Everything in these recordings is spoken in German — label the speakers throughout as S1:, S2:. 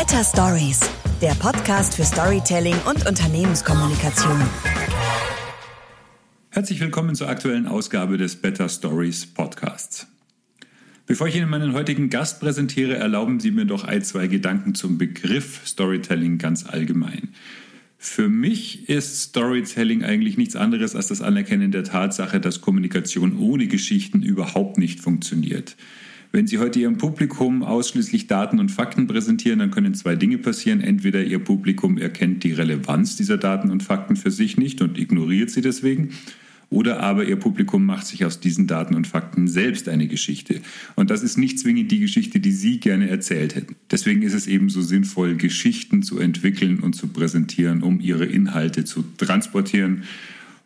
S1: Better Stories, der Podcast für Storytelling und Unternehmenskommunikation.
S2: Herzlich willkommen zur aktuellen Ausgabe des Better Stories Podcasts. Bevor ich Ihnen meinen heutigen Gast präsentiere, erlauben Sie mir doch ein, zwei Gedanken zum Begriff Storytelling ganz allgemein. Für mich ist Storytelling eigentlich nichts anderes als das Anerkennen der Tatsache, dass Kommunikation ohne Geschichten überhaupt nicht funktioniert. Wenn Sie heute Ihrem Publikum ausschließlich Daten und Fakten präsentieren, dann können zwei Dinge passieren. Entweder Ihr Publikum erkennt die Relevanz dieser Daten und Fakten für sich nicht und ignoriert sie deswegen, oder aber Ihr Publikum macht sich aus diesen Daten und Fakten selbst eine Geschichte. Und das ist nicht zwingend die Geschichte, die Sie gerne erzählt hätten. Deswegen ist es eben so sinnvoll, Geschichten zu entwickeln und zu präsentieren, um Ihre Inhalte zu transportieren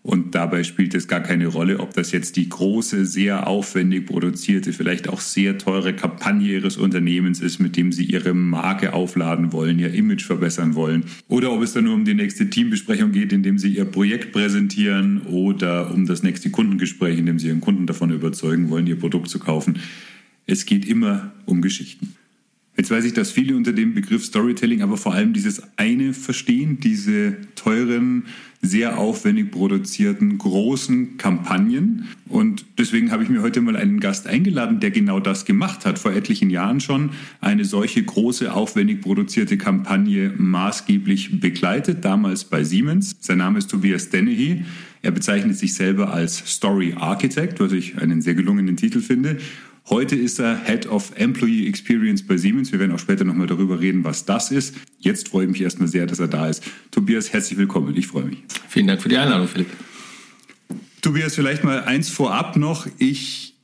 S2: und dabei spielt es gar keine Rolle, ob das jetzt die große, sehr aufwendig produzierte, vielleicht auch sehr teure Kampagne Ihres Unternehmens ist, mit dem Sie Ihre Marke aufladen wollen, Ihr Image verbessern wollen. Oder ob es dann nur um die nächste Teambesprechung geht, in dem Sie Ihr Projekt präsentieren oder um das nächste Kundengespräch, in dem Sie Ihren Kunden davon überzeugen wollen, Ihr Produkt zu kaufen. Es geht immer um Geschichten. Jetzt weiß ich, dass viele unter dem Begriff Storytelling aber vor allem dieses eine verstehen, diese teuren, sehr aufwendig produzierten großen Kampagnen. Und deswegen habe ich mir heute mal einen Gast eingeladen, der genau das gemacht hat, vor etlichen Jahren schon eine solche große, aufwendig produzierte Kampagne maßgeblich begleitet, damals bei Siemens. Sein Name ist Tobias Dennehy. Er bezeichnet sich selber als Story Architect, was ich einen sehr gelungenen Titel finde. Heute ist er Head of Employee Experience bei Siemens. Wir werden auch später nochmal darüber reden, was das ist. Jetzt freue ich mich erstmal sehr, dass er da ist. Tobias, herzlich willkommen. Ich freue mich.
S3: Vielen Dank für die Einladung, Philipp.
S2: Tobias, vielleicht mal eins vorab noch. Ich,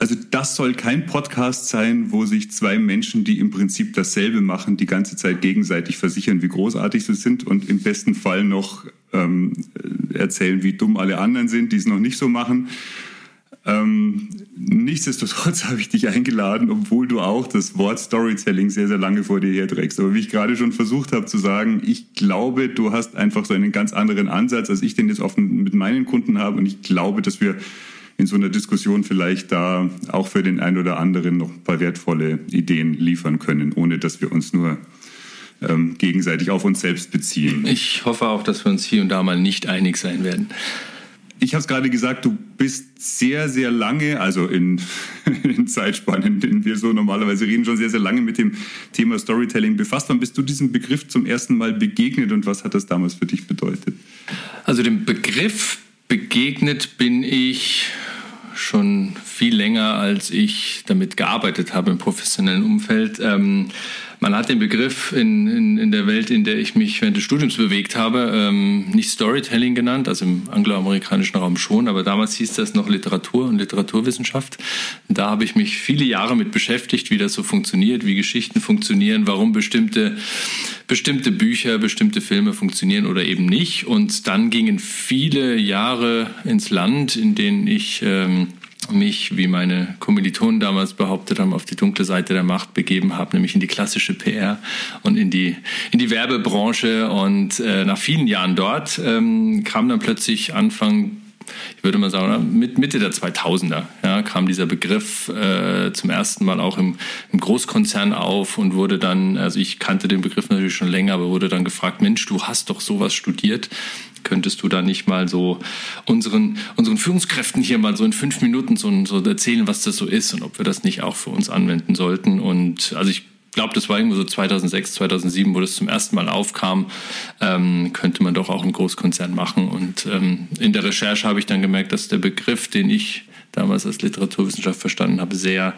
S2: also das soll kein Podcast sein, wo sich zwei Menschen, die im Prinzip dasselbe machen, die ganze Zeit gegenseitig versichern, wie großartig sie sind und im besten Fall noch ähm, erzählen, wie dumm alle anderen sind, die es noch nicht so machen. Ähm, nichtsdestotrotz habe ich dich eingeladen, obwohl du auch das Wort Storytelling sehr, sehr lange vor dir herträgst. Aber wie ich gerade schon versucht habe zu sagen, ich glaube, du hast einfach so einen ganz anderen Ansatz, als ich den jetzt offen mit meinen Kunden habe. Und ich glaube, dass wir in so einer Diskussion vielleicht da auch für den einen oder anderen noch ein paar wertvolle Ideen liefern können, ohne dass wir uns nur ähm, gegenseitig auf uns selbst beziehen.
S3: Ich hoffe auch, dass wir uns hier und da mal nicht einig sein werden
S2: ich habe es gerade gesagt, du bist sehr, sehr lange, also in, in Zeitspannen, in denen wir so normalerweise reden, schon sehr, sehr lange mit dem Thema Storytelling befasst. Wann bist du diesem Begriff zum ersten Mal begegnet und was hat das damals für dich bedeutet?
S3: Also dem Begriff begegnet bin ich schon viel länger, als ich damit gearbeitet habe im professionellen Umfeld. Ähm, man hat den Begriff in, in, in, der Welt, in der ich mich während des Studiums bewegt habe, ähm, nicht Storytelling genannt, also im angloamerikanischen Raum schon, aber damals hieß das noch Literatur und Literaturwissenschaft. Da habe ich mich viele Jahre mit beschäftigt, wie das so funktioniert, wie Geschichten funktionieren, warum bestimmte, bestimmte Bücher, bestimmte Filme funktionieren oder eben nicht. Und dann gingen viele Jahre ins Land, in denen ich ähm, mich, wie meine Kommilitonen damals behauptet haben, auf die dunkle Seite der Macht begeben habe, nämlich in die klassische PR und in die, in die Werbebranche. Und äh, nach vielen Jahren dort ähm, kam dann plötzlich Anfang ich würde mal sagen, mit Mitte der 2000er ja, kam dieser Begriff äh, zum ersten Mal auch im, im, Großkonzern auf und wurde dann, also ich kannte den Begriff natürlich schon länger, aber wurde dann gefragt, Mensch, du hast doch sowas studiert, könntest du da nicht mal so unseren, unseren Führungskräften hier mal so in fünf Minuten so, so erzählen, was das so ist und ob wir das nicht auch für uns anwenden sollten. Und also ich glaube, das war irgendwo so 2006, 2007, wo das zum ersten Mal aufkam, ähm, könnte man doch auch einen Großkonzern machen. Und ähm, in der Recherche habe ich dann gemerkt, dass der Begriff, den ich damals als Literaturwissenschaft verstanden habe, sehr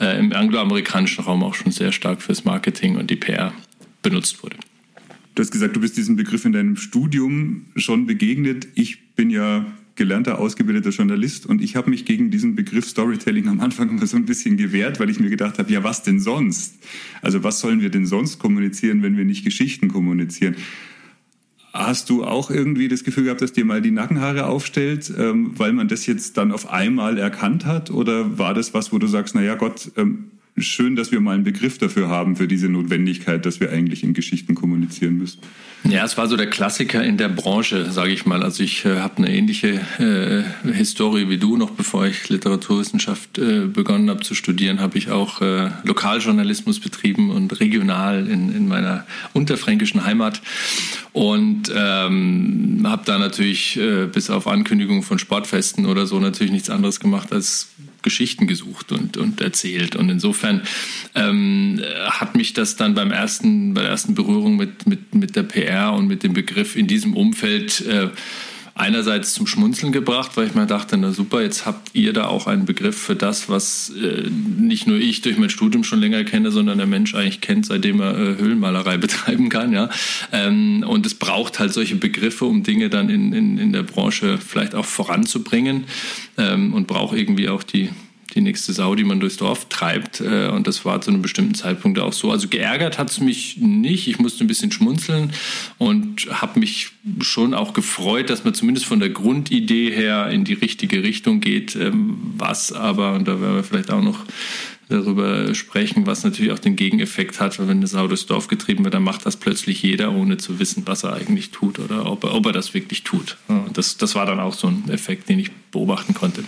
S3: äh, im angloamerikanischen Raum auch schon sehr stark fürs Marketing und die PR benutzt wurde.
S2: Du hast gesagt, du bist diesem Begriff in deinem Studium schon begegnet. Ich bin ja gelernter, ausgebildeter Journalist und ich habe mich gegen diesen Begriff Storytelling am Anfang immer so ein bisschen gewehrt, weil ich mir gedacht habe, ja, was denn sonst? Also was sollen wir denn sonst kommunizieren, wenn wir nicht Geschichten kommunizieren? Hast du auch irgendwie das Gefühl gehabt, dass dir mal die Nackenhaare aufstellt, ähm, weil man das jetzt dann auf einmal erkannt hat? Oder war das was, wo du sagst, naja Gott, ähm, schön, dass wir mal einen Begriff dafür haben, für diese Notwendigkeit, dass wir eigentlich in Geschichten kommunizieren müssen.
S3: Ja, es war so der Klassiker in der Branche, sage ich mal. Also ich äh, habe eine ähnliche äh, Historie wie du. Noch bevor ich Literaturwissenschaft äh, begonnen habe zu studieren, habe ich auch äh, Lokaljournalismus betrieben und regional in, in meiner unterfränkischen Heimat. Und ähm, habe da natürlich äh, bis auf Ankündigungen von Sportfesten oder so natürlich nichts anderes gemacht als Geschichten gesucht und, und erzählt. Und insofern ähm, hat mich das dann beim ersten, bei der ersten Berührung mit, mit, mit der PR und mit dem Begriff in diesem Umfeld äh, einerseits zum Schmunzeln gebracht, weil ich mir dachte, na super, jetzt habt ihr da auch einen Begriff für das, was äh, nicht nur ich durch mein Studium schon länger kenne, sondern der Mensch eigentlich kennt, seitdem er äh, Höhlenmalerei betreiben kann. Ja? Ähm, und es braucht halt solche Begriffe, um Dinge dann in, in, in der Branche vielleicht auch voranzubringen ähm, und braucht irgendwie auch die die nächste Sau, die man durchs Dorf treibt. Äh, und das war zu einem bestimmten Zeitpunkt auch so. Also geärgert hat es mich nicht. Ich musste ein bisschen schmunzeln und habe mich schon auch gefreut, dass man zumindest von der Grundidee her in die richtige Richtung geht. Ähm, was aber, und da werden wir vielleicht auch noch darüber sprechen, was natürlich auch den Gegeneffekt hat, weil wenn eine Sau durchs Dorf getrieben wird, dann macht das plötzlich jeder, ohne zu wissen, was er eigentlich tut oder ob er, ob er das wirklich tut. Das, das war dann auch so ein Effekt, den ich beobachten konnte.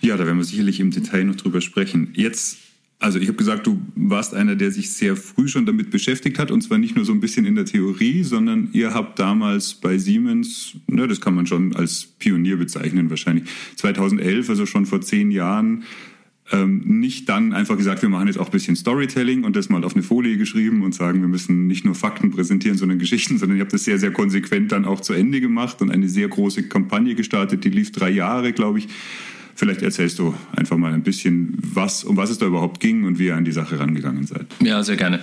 S2: Ja, da werden wir sicherlich im Detail noch drüber sprechen. Jetzt, also ich habe gesagt, du warst einer, der sich sehr früh schon damit beschäftigt hat und zwar nicht nur so ein bisschen in der Theorie, sondern ihr habt damals bei Siemens, ne, das kann man schon als Pionier bezeichnen wahrscheinlich, 2011, also schon vor zehn Jahren, ähm, nicht dann einfach gesagt, wir machen jetzt auch ein bisschen Storytelling und das mal auf eine Folie geschrieben und sagen, wir müssen nicht nur Fakten präsentieren, sondern Geschichten, sondern ihr habt das sehr, sehr konsequent dann auch zu Ende gemacht und eine sehr große Kampagne gestartet, die lief drei Jahre, glaube ich. Vielleicht erzählst du einfach mal ein bisschen, was, um was es da überhaupt ging und wie ihr an die Sache rangegangen seid.
S3: Ja, sehr gerne.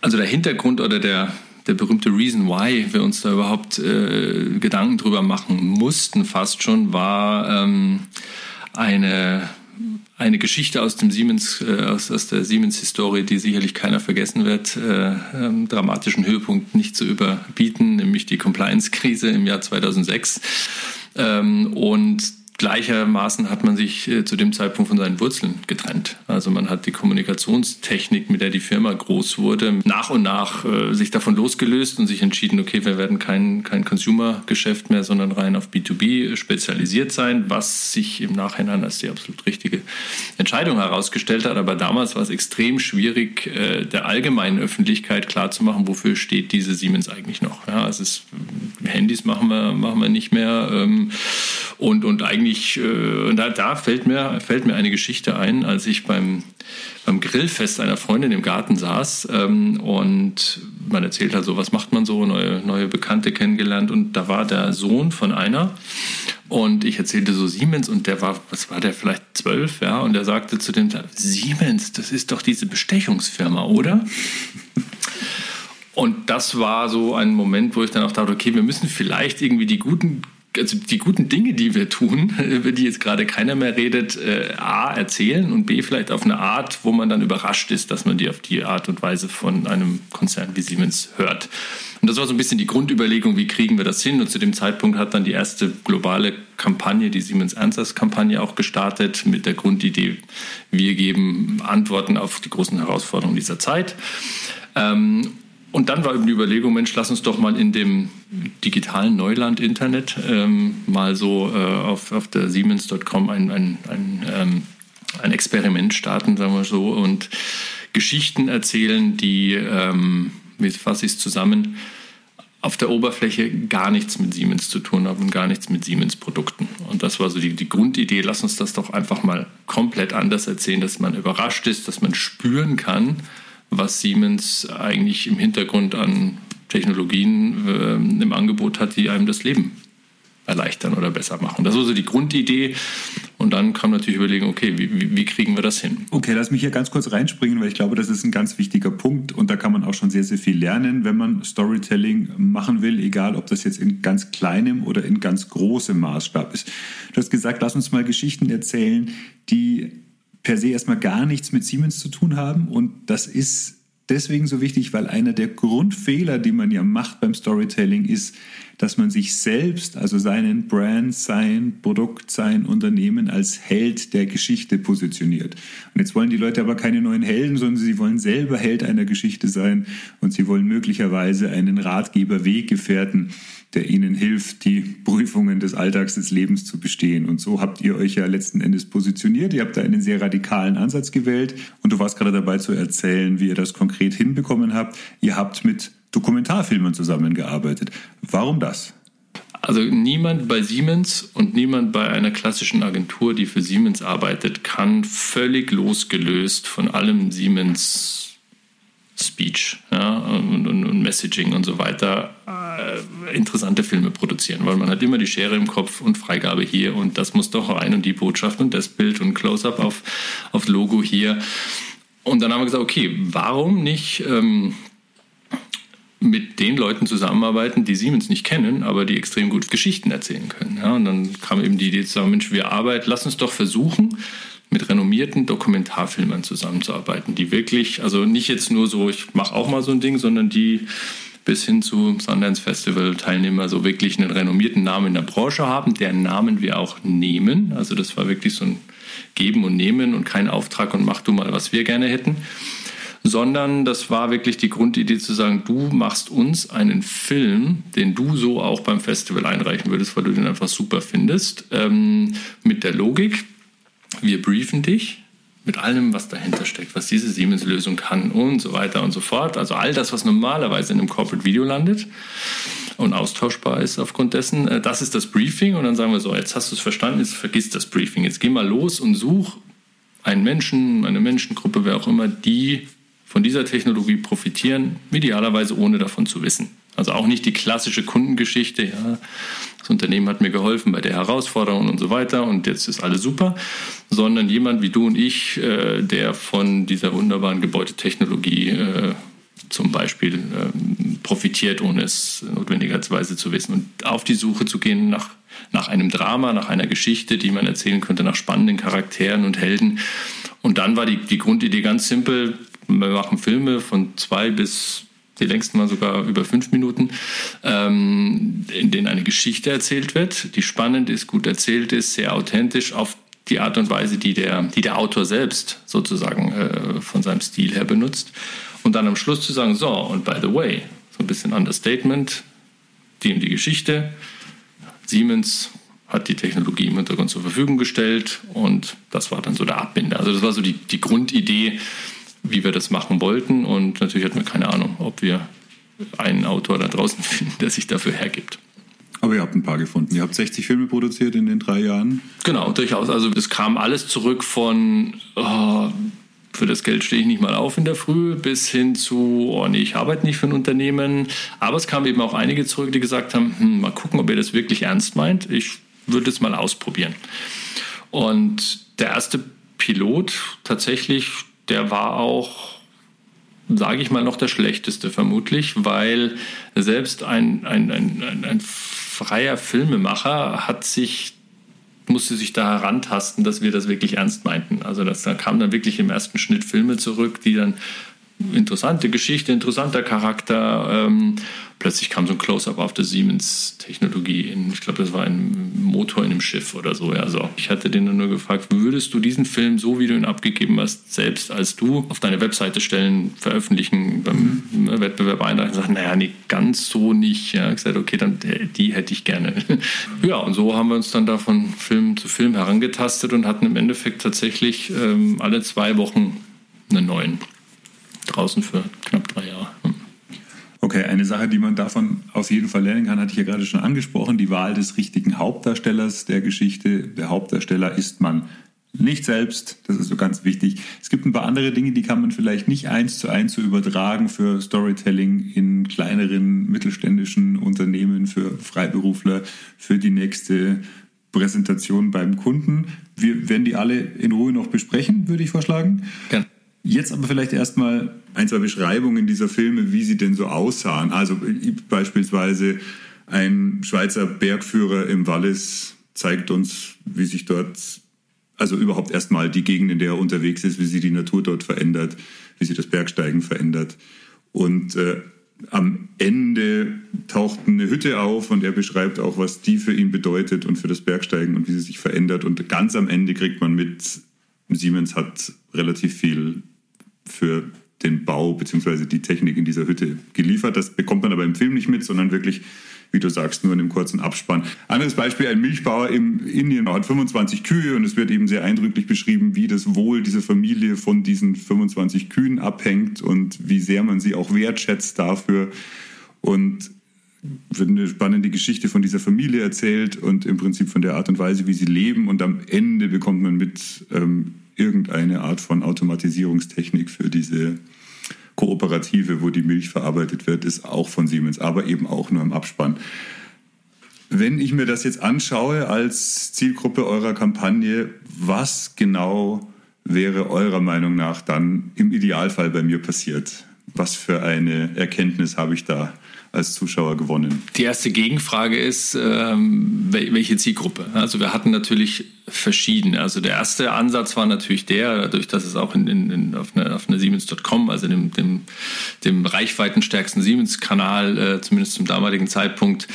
S3: Also der Hintergrund oder der, der berühmte Reason Why wir uns da überhaupt äh, Gedanken drüber machen mussten, fast schon, war ähm, eine eine Geschichte aus dem Siemens, äh, aus, aus der Siemens-Historie, die sicherlich keiner vergessen wird, äh, ähm, dramatischen Höhepunkt nicht zu überbieten, nämlich die Compliance-Krise im Jahr 2006. Ähm, und Gleichermaßen hat man sich äh, zu dem Zeitpunkt von seinen Wurzeln getrennt. Also man hat die Kommunikationstechnik, mit der die Firma groß wurde, nach und nach äh, sich davon losgelöst und sich entschieden, okay, wir werden kein, kein Consumer-Geschäft mehr, sondern rein auf B2B spezialisiert sein, was sich im Nachhinein als die absolut richtige Entscheidung herausgestellt hat. Aber damals war es extrem schwierig, äh, der allgemeinen Öffentlichkeit klarzumachen, wofür steht diese Siemens eigentlich noch. Ja, es ist, Handys machen wir, machen wir nicht mehr ähm, und, und eigentlich ich, äh, da, da fällt, mir, fällt mir eine Geschichte ein, als ich beim, beim Grillfest einer Freundin im Garten saß ähm, und man erzählt halt so, was macht man so, neue, neue Bekannte kennengelernt und da war der Sohn von einer und ich erzählte so Siemens und der war, was war der, vielleicht zwölf, ja, und er sagte zu dem, Siemens, das ist doch diese Bestechungsfirma, oder? Und das war so ein Moment, wo ich dann auch dachte, okay, wir müssen vielleicht irgendwie die guten also die guten Dinge, die wir tun, über die jetzt gerade keiner mehr redet, äh, A, erzählen und B, vielleicht auf eine Art, wo man dann überrascht ist, dass man die auf die Art und Weise von einem Konzern wie Siemens hört. Und das war so ein bisschen die Grundüberlegung, wie kriegen wir das hin? Und zu dem Zeitpunkt hat dann die erste globale Kampagne, die Siemens Answers Kampagne auch gestartet mit der Grundidee, wir geben Antworten auf die großen Herausforderungen dieser Zeit. Ähm, und dann war eben die Überlegung, Mensch, lass uns doch mal in dem digitalen Neuland Internet ähm, mal so äh, auf, auf der Siemens.com ein, ein, ein, ähm, ein Experiment starten, sagen wir so, und Geschichten erzählen, die, ähm, wie fasse ich es zusammen, auf der Oberfläche gar nichts mit Siemens zu tun haben und gar nichts mit Siemens-Produkten. Und das war so die, die Grundidee, lass uns das doch einfach mal komplett anders erzählen, dass man überrascht ist, dass man spüren kann, was Siemens eigentlich im Hintergrund an Technologien äh, im Angebot hat, die einem das Leben erleichtern oder besser machen. Das war so die Grundidee. Und dann kam natürlich überlegen, okay, wie, wie, kriegen wir das hin?
S2: Okay, lass mich hier ganz kurz reinspringen, weil ich glaube, das ist ein ganz wichtiger Punkt und da kann man auch schon sehr, sehr viel lernen, wenn man Storytelling machen will, egal ob das jetzt in ganz kleinem oder in ganz großem Maßstab ist. Du hast gesagt, lass uns mal Geschichten erzählen, die per se erstmal gar nichts mit Siemens zu tun haben. Und das ist deswegen so wichtig, weil einer der Grundfehler, die man ja macht beim Storytelling, ist, dass man sich selbst, also seinen Brand, sein Produkt, sein Unternehmen als Held der Geschichte positioniert. Und jetzt wollen die Leute aber keine neuen Helden, sondern sie wollen selber Held einer Geschichte sein und sie wollen möglicherweise einen Ratgeber, Weggefährten, der ihnen hilft, die Prüfungen des Alltags des Lebens zu bestehen. Und so habt ihr euch ja letzten Endes positioniert. Ihr habt da einen sehr radikalen Ansatz gewählt. Und du warst gerade dabei zu erzählen, wie ihr das konkret hinbekommen habt. Ihr habt mit Dokumentarfilmen zusammengearbeitet. Warum das?
S3: Also niemand bei Siemens und niemand bei einer klassischen Agentur, die für Siemens arbeitet, kann völlig losgelöst von allem Siemens Speech ja, und, und, und, Messaging und so weiter äh, interessante Filme produzieren, weil man hat immer die Schere im Kopf und Freigabe hier und das muss doch rein und die Botschaft und das Bild und Close-up auf, auf Logo hier. Und dann haben wir gesagt, okay, warum nicht ähm, mit den Leuten zusammenarbeiten, die Siemens nicht kennen, aber die extrem gut Geschichten erzählen können. Ja, und dann kam eben die Idee zusammen, Mensch, wir arbeiten, lass uns doch versuchen, mit renommierten Dokumentarfilmern zusammenzuarbeiten, die wirklich, also nicht jetzt nur so, ich mache auch mal so ein Ding, sondern die bis hin zu Sundance Festival Teilnehmer so wirklich einen renommierten Namen in der Branche haben, deren Namen wir auch nehmen. Also das war wirklich so ein Geben und Nehmen und kein Auftrag und mach du mal, was wir gerne hätten sondern das war wirklich die Grundidee zu sagen, du machst uns einen Film, den du so auch beim Festival einreichen würdest, weil du den einfach super findest, ähm, mit der Logik, wir briefen dich mit allem, was dahinter steckt, was diese Siemens-Lösung kann und so weiter und so fort. Also all das, was normalerweise in einem Corporate Video landet und austauschbar ist aufgrund dessen, äh, das ist das Briefing und dann sagen wir so, jetzt hast du es verstanden, jetzt vergiss das Briefing, jetzt geh mal los und such einen Menschen, eine Menschengruppe, wer auch immer, die von dieser Technologie profitieren, idealerweise ohne davon zu wissen. Also auch nicht die klassische Kundengeschichte, ja, das Unternehmen hat mir geholfen bei der Herausforderung und so weiter und jetzt ist alles super, sondern jemand wie du und ich, äh, der von dieser wunderbaren Gebäudetechnologie äh, zum Beispiel äh, profitiert, ohne es notwendigerweise zu wissen. Und auf die Suche zu gehen nach, nach einem Drama, nach einer Geschichte, die man erzählen könnte, nach spannenden Charakteren und Helden. Und dann war die, die Grundidee ganz simpel, wir machen Filme von zwei bis die längsten mal sogar über fünf Minuten, ähm, in denen eine Geschichte erzählt wird, die spannend ist, gut erzählt ist, sehr authentisch auf die Art und Weise, die der, die der Autor selbst sozusagen äh, von seinem Stil her benutzt. Und dann am Schluss zu sagen, so, und by the way, so ein bisschen Understatement, die die Geschichte, Siemens hat die Technologie im Hintergrund zur Verfügung gestellt und das war dann so der Abbinder. Also das war so die, die Grundidee, wie wir das machen wollten. Und natürlich hatten wir keine Ahnung, ob wir einen Autor da draußen finden, der sich dafür hergibt.
S2: Aber ihr habt ein paar gefunden. Ihr habt 60 Filme produziert in den drei Jahren.
S3: Genau, durchaus. Also es kam alles zurück von oh, für das Geld stehe ich nicht mal auf in der Früh, bis hin zu, oh nee, ich arbeite nicht für ein Unternehmen. Aber es kamen eben auch einige zurück, die gesagt haben, hm, mal gucken, ob ihr das wirklich ernst meint. Ich würde es mal ausprobieren. Und der erste Pilot tatsächlich der war auch, sage ich mal, noch der schlechteste vermutlich, weil selbst ein, ein, ein, ein freier Filmemacher hat sich musste sich da herantasten, dass wir das wirklich ernst meinten. Also das, da kamen dann wirklich im ersten Schnitt Filme zurück, die dann interessante Geschichte, interessanter Charakter. Ähm, plötzlich kam so ein Close-up auf der Siemens-Technologie. Ich glaube, das war ein Motor in einem Schiff oder so. Also ich hatte den dann nur gefragt, würdest du diesen Film, so wie du ihn abgegeben hast, selbst als du auf deine Webseite stellen, veröffentlichen, beim mhm. Wettbewerb einreichen? Sagt, naja, nee, ganz so nicht. Ja, ich gesagt, okay, dann die hätte ich gerne. ja, und so haben wir uns dann da von Film zu Film herangetastet und hatten im Endeffekt tatsächlich ähm, alle zwei Wochen einen neuen draußen für knapp drei Jahre.
S2: Okay, eine Sache, die man davon auf jeden Fall lernen kann, hatte ich ja gerade schon angesprochen, die Wahl des richtigen Hauptdarstellers der Geschichte. Der Hauptdarsteller ist man nicht selbst, das ist so ganz wichtig. Es gibt ein paar andere Dinge, die kann man vielleicht nicht eins zu eins so übertragen für Storytelling in kleineren mittelständischen Unternehmen, für Freiberufler, für die nächste Präsentation beim Kunden. Wir werden die alle in Ruhe noch besprechen, würde ich vorschlagen. Gerne. Jetzt aber vielleicht erstmal ein, zwei Beschreibungen dieser Filme, wie sie denn so aussahen. Also beispielsweise ein Schweizer Bergführer im Wallis zeigt uns, wie sich dort, also überhaupt erstmal die Gegend, in der er unterwegs ist, wie sich die Natur dort verändert, wie sich das Bergsteigen verändert. Und äh, am Ende taucht eine Hütte auf und er beschreibt auch, was die für ihn bedeutet und für das Bergsteigen und wie sie sich verändert. Und ganz am Ende kriegt man mit, Siemens hat relativ viel für den Bau bzw. die Technik in dieser Hütte geliefert. Das bekommt man aber im Film nicht mit, sondern wirklich wie du sagst, nur in einem kurzen Abspann. Anderes Beispiel, ein Milchbauer im Indien hat 25 Kühe und es wird eben sehr eindrücklich beschrieben, wie das Wohl dieser Familie von diesen 25 Kühen abhängt und wie sehr man sie auch wertschätzt dafür. Und wird eine spannende Geschichte von dieser Familie erzählt und im Prinzip von der Art und Weise, wie sie leben. Und am Ende bekommt man mit ähm, irgendeine Art von Automatisierungstechnik für diese Kooperative, wo die Milch verarbeitet wird, ist auch von Siemens, aber eben auch nur im Abspann. Wenn ich mir das jetzt anschaue als Zielgruppe eurer Kampagne, was genau wäre eurer Meinung nach dann im Idealfall bei mir passiert? Was für eine Erkenntnis habe ich da als Zuschauer gewonnen?
S3: Die erste Gegenfrage ist, ähm, welche Zielgruppe? Also wir hatten natürlich verschiedene. Also der erste Ansatz war natürlich der, dadurch, dass es auch in, in, auf einer eine Siemens.com, also dem, dem, dem reichweitenstärksten Siemens-Kanal, äh, zumindest zum damaligen Zeitpunkt,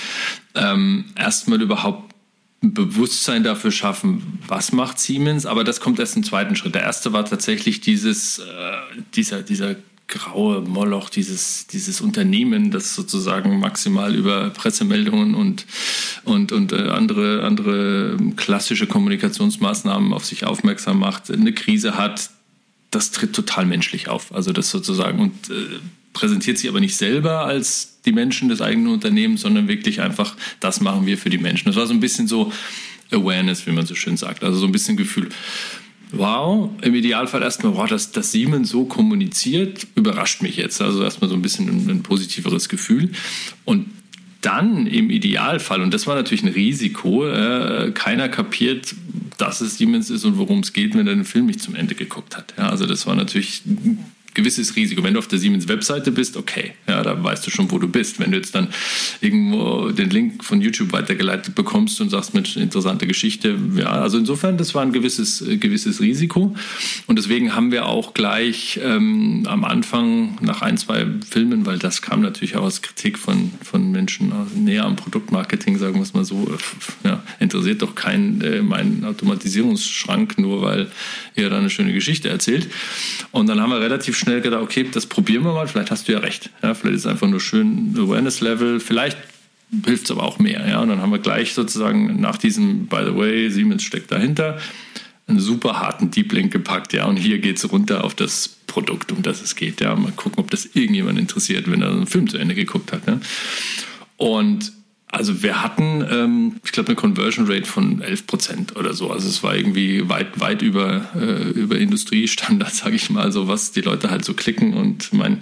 S3: ähm, erstmal überhaupt ein Bewusstsein dafür schaffen, was macht Siemens, aber das kommt erst im zweiten Schritt. Der erste war tatsächlich dieses, äh, dieser, dieser graue Moloch, dieses, dieses Unternehmen, das sozusagen maximal über Pressemeldungen und, und, und äh, andere, andere klassische Kommunikationsmaßnahmen auf sich aufmerksam macht, eine Krise hat, das tritt total menschlich auf. Also das sozusagen und äh, präsentiert sich aber nicht selber als die Menschen des eigenen Unternehmens, sondern wirklich einfach, das machen wir für die Menschen. Das war so ein bisschen so Awareness, wie man so schön sagt. Also so ein bisschen Gefühl wow, im Idealfall erstmal, wow, dass, dass Siemens so kommuniziert, überrascht mich jetzt. Also erstmal so ein bisschen ein, ein positiveres Gefühl. Und dann im Idealfall, und das war natürlich ein Risiko, äh, keiner kapiert, dass es Siemens ist und worum es geht, wenn er den Film nicht zum Ende geguckt hat. Ja, also das war natürlich gewisses Risiko. Wenn du auf der Siemens-Webseite bist, okay, ja, da weißt du schon, wo du bist. Wenn du jetzt dann irgendwo den Link von YouTube weitergeleitet bekommst und sagst, mit interessante Geschichte, ja, also insofern, das war ein gewisses, äh, gewisses Risiko. Und deswegen haben wir auch gleich ähm, am Anfang nach ein, zwei Filmen, weil das kam natürlich auch als Kritik von, von Menschen näher am Produktmarketing, sagen wir es mal so, äh, ja, interessiert doch keinen äh, meinen Automatisierungsschrank, nur weil ihr da eine schöne Geschichte erzählt. Und dann haben wir relativ schnell schnell gedacht, okay, das probieren wir mal, vielleicht hast du ja recht. Ja, vielleicht ist es einfach nur schön Awareness-Level, vielleicht hilft es aber auch mehr. Ja? Und dann haben wir gleich sozusagen nach diesem, by the way, Siemens steckt dahinter, einen super harten Deep Link gepackt, ja, und hier geht es runter auf das Produkt, um das es geht. Ja, mal gucken, ob das irgendjemand interessiert, wenn er einen Film zu Ende geguckt hat. Ja? Und also wir hatten, ähm, ich glaube, eine Conversion Rate von 11 Prozent oder so. Also es war irgendwie weit, weit über, äh, über Industriestandard, sage ich mal, so was die Leute halt so klicken. Und mein,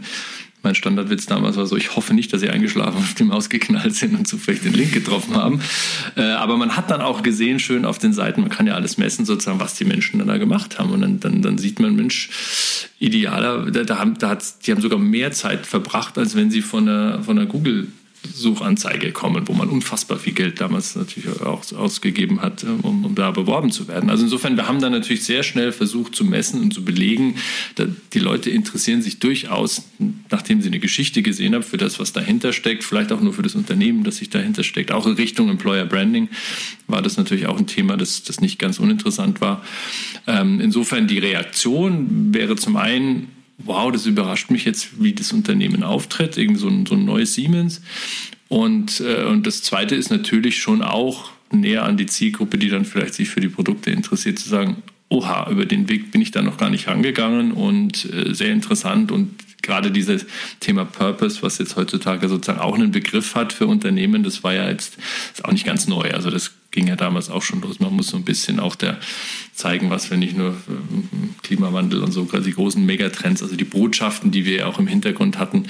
S3: mein Standardwitz damals war so, ich hoffe nicht, dass sie eingeschlafen auf die Maus geknallt sind und zufällig den Link getroffen haben. Äh, aber man hat dann auch gesehen, schön auf den Seiten, man kann ja alles messen, sozusagen, was die Menschen dann da gemacht haben. Und dann, dann, dann sieht man, Mensch, idealer, da, da, haben, da hat, die haben sogar mehr Zeit verbracht, als wenn sie von einer, von einer Google Suchanzeige kommen, wo man unfassbar viel Geld damals natürlich auch ausgegeben hat, äh, um, um da beworben zu werden. Also insofern, wir haben dann natürlich sehr schnell versucht zu messen und zu belegen, die Leute interessieren sich durchaus, nachdem sie eine Geschichte gesehen haben, für das, was dahinter steckt, vielleicht auch nur für das Unternehmen, das sich dahinter steckt. Auch in Richtung Employer Branding war das natürlich auch ein Thema, das, das nicht ganz uninteressant war. Ähm, insofern die Reaktion wäre zum einen, wow, das überrascht mich jetzt, wie das Unternehmen auftritt, irgendwie so ein, so ein neues Siemens. Und, äh, und das Zweite ist natürlich schon auch näher an die Zielgruppe, die dann vielleicht sich für die Produkte interessiert, zu sagen, oha, über den Weg bin ich da noch gar nicht rangegangen und äh, sehr interessant und gerade dieses Thema Purpose, was jetzt heutzutage sozusagen auch einen Begriff hat für Unternehmen, das war ja jetzt auch nicht ganz neu. Also das ging ja damals auch schon los. Man muss so ein bisschen auch der zeigen, was wir nicht nur ähm, Klimawandel und so quasi großen Megatrends, also die Botschaften, die wir auch im Hintergrund hatten,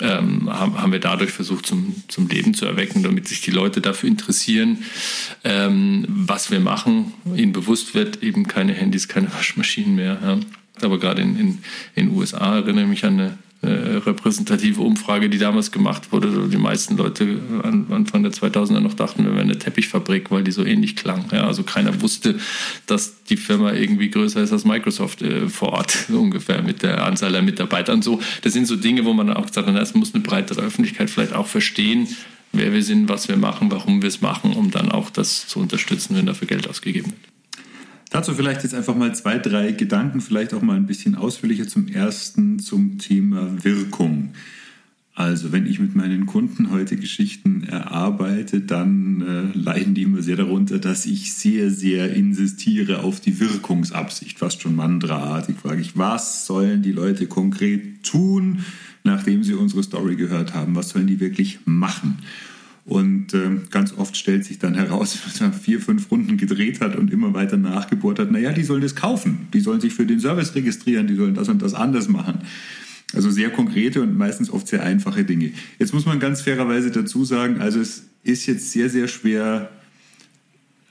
S3: ähm, haben, wir dadurch versucht zum, zum Leben zu erwecken, damit sich die Leute dafür interessieren, ähm, was wir machen, ihnen bewusst wird, eben keine Handys, keine Waschmaschinen mehr. Ja. Aber gerade in den USA erinnere ich mich an eine äh, repräsentative Umfrage, die damals gemacht wurde. Die meisten Leute an, Anfang der 2000er noch dachten, wir wären eine Teppichfabrik, weil die so ähnlich klang. Ja, also keiner wusste, dass die Firma irgendwie größer ist als Microsoft äh, vor Ort, ungefähr mit der Anzahl der Mitarbeiter und so. Das sind so Dinge, wo man auch gesagt hat, es muss eine breitere Öffentlichkeit vielleicht auch verstehen, wer wir sind, was wir machen, warum wir es machen, um dann auch das zu unterstützen, wenn dafür Geld ausgegeben wird.
S2: Dazu vielleicht jetzt einfach mal zwei, drei Gedanken, vielleicht auch mal ein bisschen ausführlicher zum ersten, zum Thema Wirkung. Also wenn ich mit meinen Kunden heute Geschichten erarbeite, dann äh, leiden die immer sehr darunter, dass ich sehr, sehr insistiere auf die Wirkungsabsicht. Fast schon mantraartig frage ich, was sollen die Leute konkret tun, nachdem sie unsere Story gehört haben? Was sollen die wirklich machen? Und äh, ganz oft stellt sich dann heraus, dass man vier, fünf Runden gedreht hat und immer weiter nachgebohrt hat, naja, die sollen das kaufen, die sollen sich für den Service registrieren, die sollen das und das anders machen. Also sehr konkrete und meistens oft sehr einfache Dinge. Jetzt muss man ganz fairerweise dazu sagen, also es ist jetzt sehr, sehr schwer